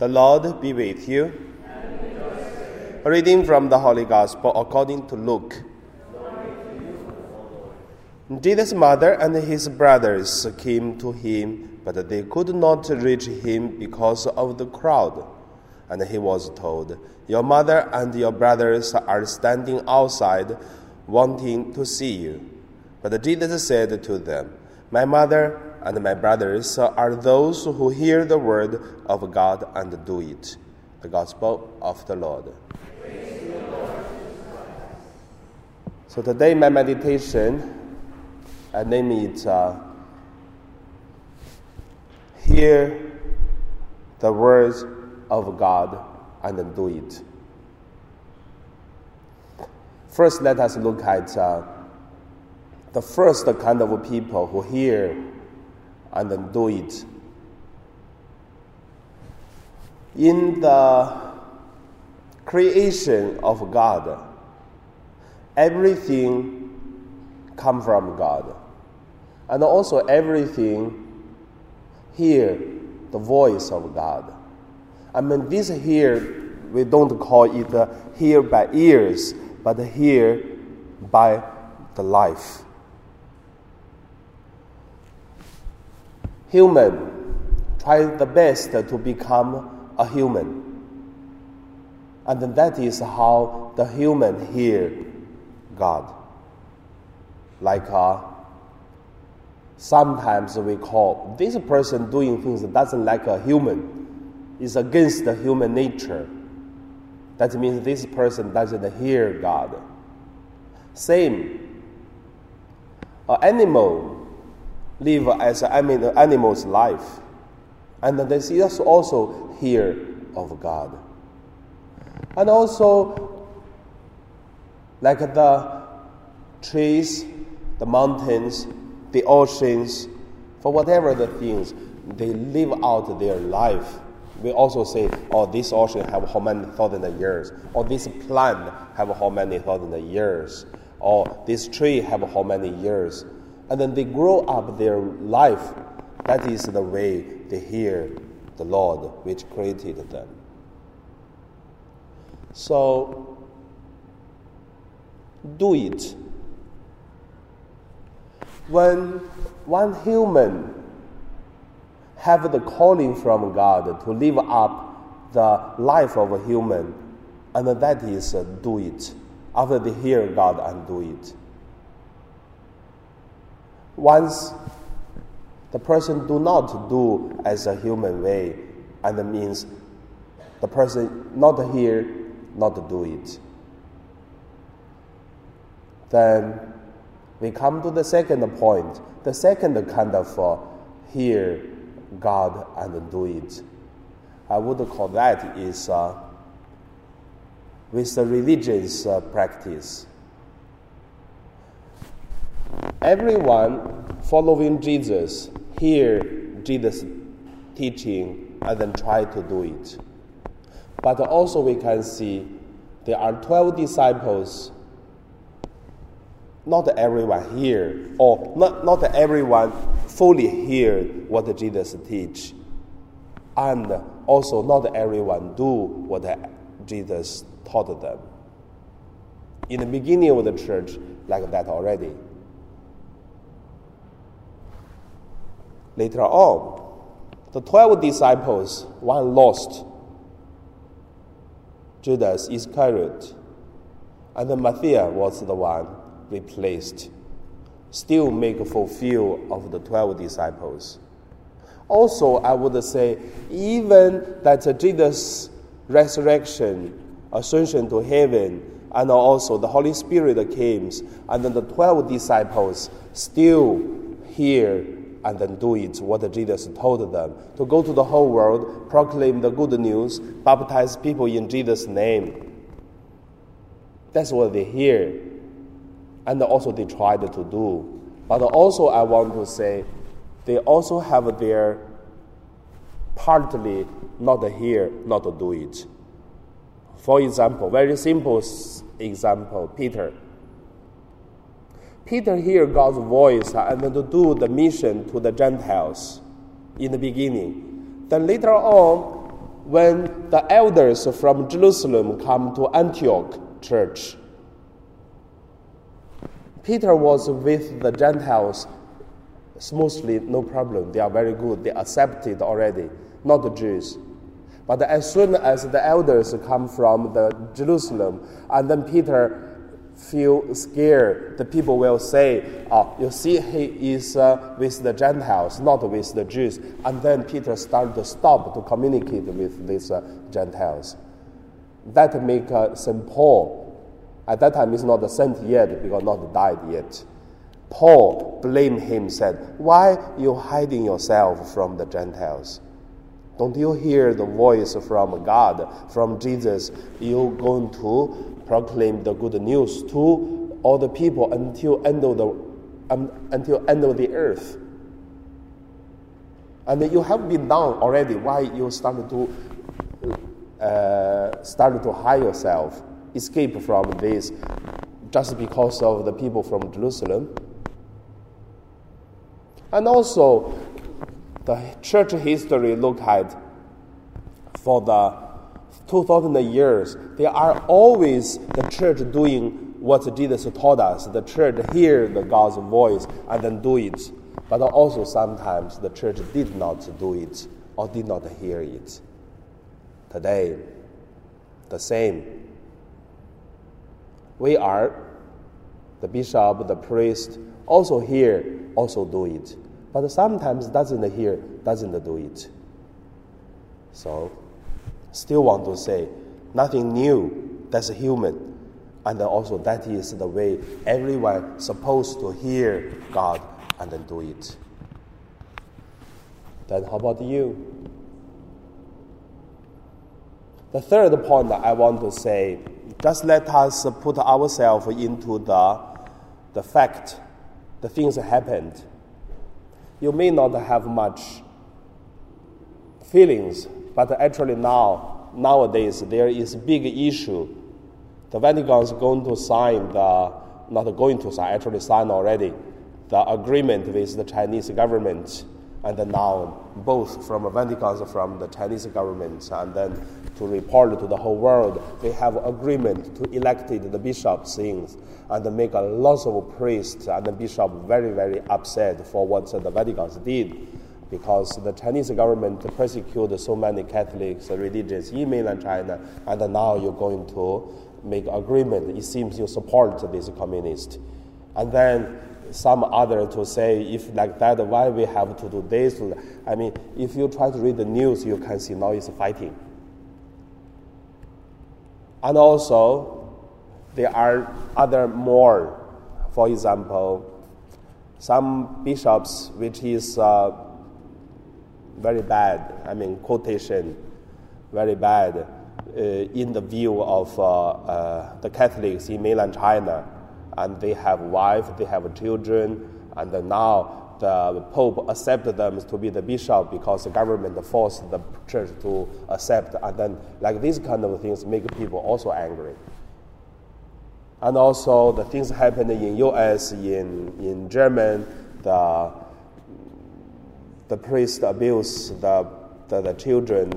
The Lord be with you. A reading from the Holy Gospel according to Luke. Jesus' mother and his brothers came to him, but they could not reach him because of the crowd. And he was told, Your mother and your brothers are standing outside, wanting to see you. But Jesus said to them, My mother and my brothers are those who hear the word of God and do it. The Gospel of the Lord. So today, my meditation, I name it uh, Hear the words of God and do it. First, let us look at uh, the first kind of people who hear and then do it. In the creation of God, everything come from God. And also everything hear the voice of God. I mean, this here, we don't call it uh, hear by ears, but hear by the life. Human try the best to become a human. And that is how the human hear God. Like uh, sometimes we call this person doing things that doesn't like a human, is against the human nature. That means this person doesn't hear God. Same, an animal live as an animal's life. And this is also hear of God. And also, like the trees, the mountains, the oceans, for whatever the things, they live out their life. We also say, oh, this ocean have how many thousand years, or this plant have how many thousand years, or this tree have how many years and then they grow up their life. That is the way they hear the Lord which created them. So, do it. When one human have the calling from God to live up the life of a human, and that is uh, do it. After they hear God and do it once the person do not do as a human way, and that means the person not hear, not do it. Then we come to the second point. The second kind of uh, hear God and do it. I would call that is uh, with the religious uh, practice. Everyone following Jesus hear Jesus teaching and then try to do it. But also we can see there are 12 disciples. Not everyone hear, or not, not everyone fully hear what Jesus teach. And also not everyone do what Jesus taught them. In the beginning of the church, like that already. Later on, the 12 disciples, one lost, Judas Iscariot, and Matthias was the one replaced. Still make fulfill of the 12 disciples. Also, I would say, even that Jesus' resurrection, ascension to heaven, and also the Holy Spirit came, and then the 12 disciples still hear and then do it what Jesus told them to go to the whole world, proclaim the good news, baptize people in Jesus' name. That's what they hear. And also they tried to do. But also, I want to say, they also have their partly not hear, not to do it. For example, very simple example, Peter. Peter hear God's voice and to do the mission to the Gentiles in the beginning. Then later on, when the elders from Jerusalem come to Antioch church, Peter was with the Gentiles smoothly, no problem. They are very good. They accepted already, not the Jews. But as soon as the elders come from the Jerusalem, and then Peter feel scared, the people will say, oh, you see, he is uh, with the Gentiles, not with the Jews. And then Peter started to stop to communicate with these uh, Gentiles. That make uh, St. Paul, at that time he's not a saint yet because not died yet. Paul blamed him, said, Why you hiding yourself from the Gentiles? Don't you hear the voice from God, from Jesus? You're going to proclaim the good news to all the people until end of the um, until end of the earth. And you have been done already. Why you started to uh, started to hide yourself, escape from this, just because of the people from Jerusalem? And also, the church history look at for the 2000 years, there are always the church doing what Jesus taught us. The church hear the God's voice and then do it. But also sometimes the church did not do it or did not hear it. Today, the same. We are the bishop, the priest, also hear, also do it. But sometimes doesn't hear, doesn't do it. So still want to say nothing new, that's human. And also that is the way everyone supposed to hear God and then do it. Then how about you? The third point that I want to say, just let us put ourselves into the, the fact, the things that happened. You may not have much feelings but actually now, nowadays, there is a big issue. The Vatican is going to sign the, not going to sign, actually signed already, the agreement with the Chinese government. And now, both from the Vatican, and from the Chinese government, and then to report to the whole world, they have agreement to elected the bishops things and make a lot of priests and the bishop very, very upset for what the Vatican did because the Chinese government persecuted so many Catholics, religious in mainland China, and now you're going to make agreement. It seems you support this communist. And then some other to say, if like that, why we have to do this? I mean, if you try to read the news, you can see now it's fighting. And also, there are other more. For example, some bishops, which is uh, very bad. I mean, quotation, very bad uh, in the view of uh, uh, the Catholics in mainland China. And they have wife, they have children, and now the Pope accepted them to be the bishop because the government forced the church to accept. And then, like these kind of things make people also angry. And also, the things happen in U.S., in in German, the the priest abuse the, the, the children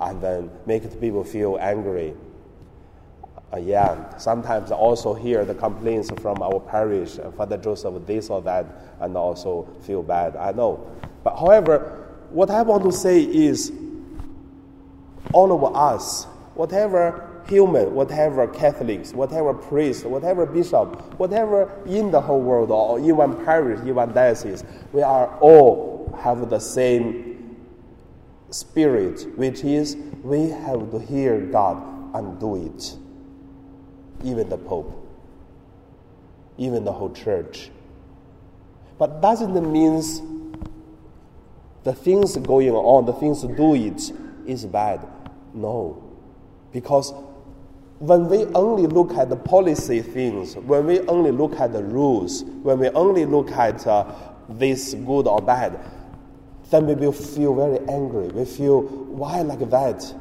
and then make the people feel angry. Uh, yeah, sometimes I also hear the complaints from our parish, uh, Father Joseph, this or that, and also feel bad. I know. But however, what I want to say is all of us, whatever human, whatever Catholics, whatever priest, whatever bishop, whatever in the whole world or in one parish, in one diocese, we are all have the same spirit, which is we have to hear God and do it. Even the Pope, even the whole church. But doesn't mean the things going on, the things do it is bad. No. Because when we only look at the policy things, when we only look at the rules, when we only look at uh, this good or bad, then we will feel very angry. We feel, why like that?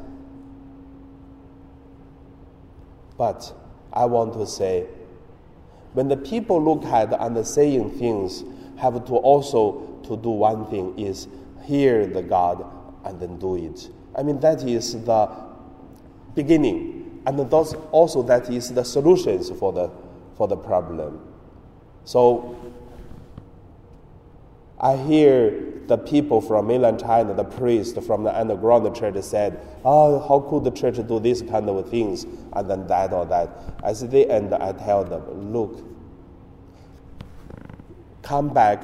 But I want to say, when the people look at and saying things, have to also to do one thing is hear the God and then do it. I mean, that is the beginning. And those, also that is the solutions for the, for the problem. So I hear the people from mainland China, the priest from the underground church said, Oh, how could the church do this kind of things? And then that or that. As the end, I tell them, look, come back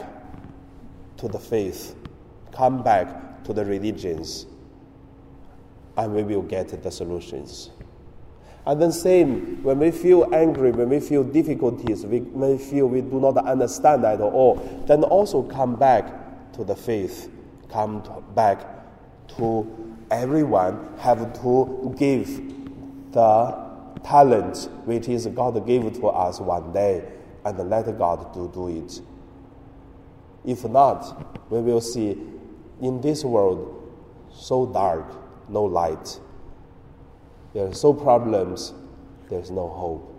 to the faith, come back to the religions, and we will get the solutions. And then same, when we feel angry, when we feel difficulties, we may feel we do not understand at all, then also come back to the faith, come to, back to everyone have to give the talent which is God gave to us one day and let God do, do it. If not, we will see in this world so dark, no light. There are so problems, there's no hope.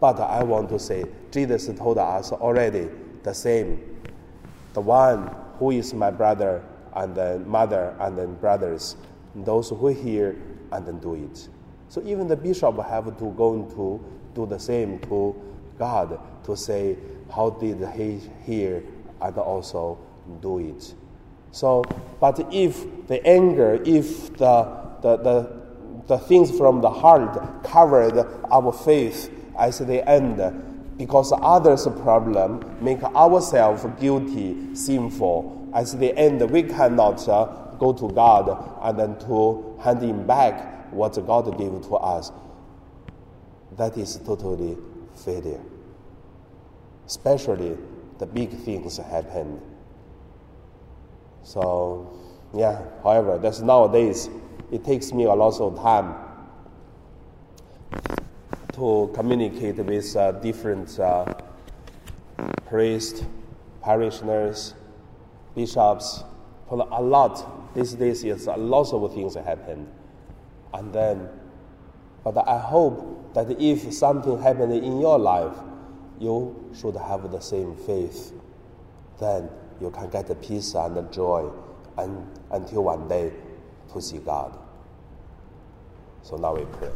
But I want to say, Jesus told us already the same. The one who is my brother and then mother and then brothers, those who hear and then do it. So even the bishop have to go to do the same to God to say, how did he hear and also do it. So, but if the anger, if the, the, the, the things from the heart covered our faith as the end, because others' problem make ourselves guilty, sinful. As the end, we cannot uh, go to God and then to hand him back what God gave to us. That is totally failure. Especially the big things happened. So, yeah, however, that's nowadays, it takes me a lot of time to communicate with uh, different uh, priests, parishioners, bishops. A lot, these days, yes, a lot of things happen. And then, but I hope that if something happened in your life, you should have the same faith. Then you can get the peace and the joy and, until one day to see God. So now we pray.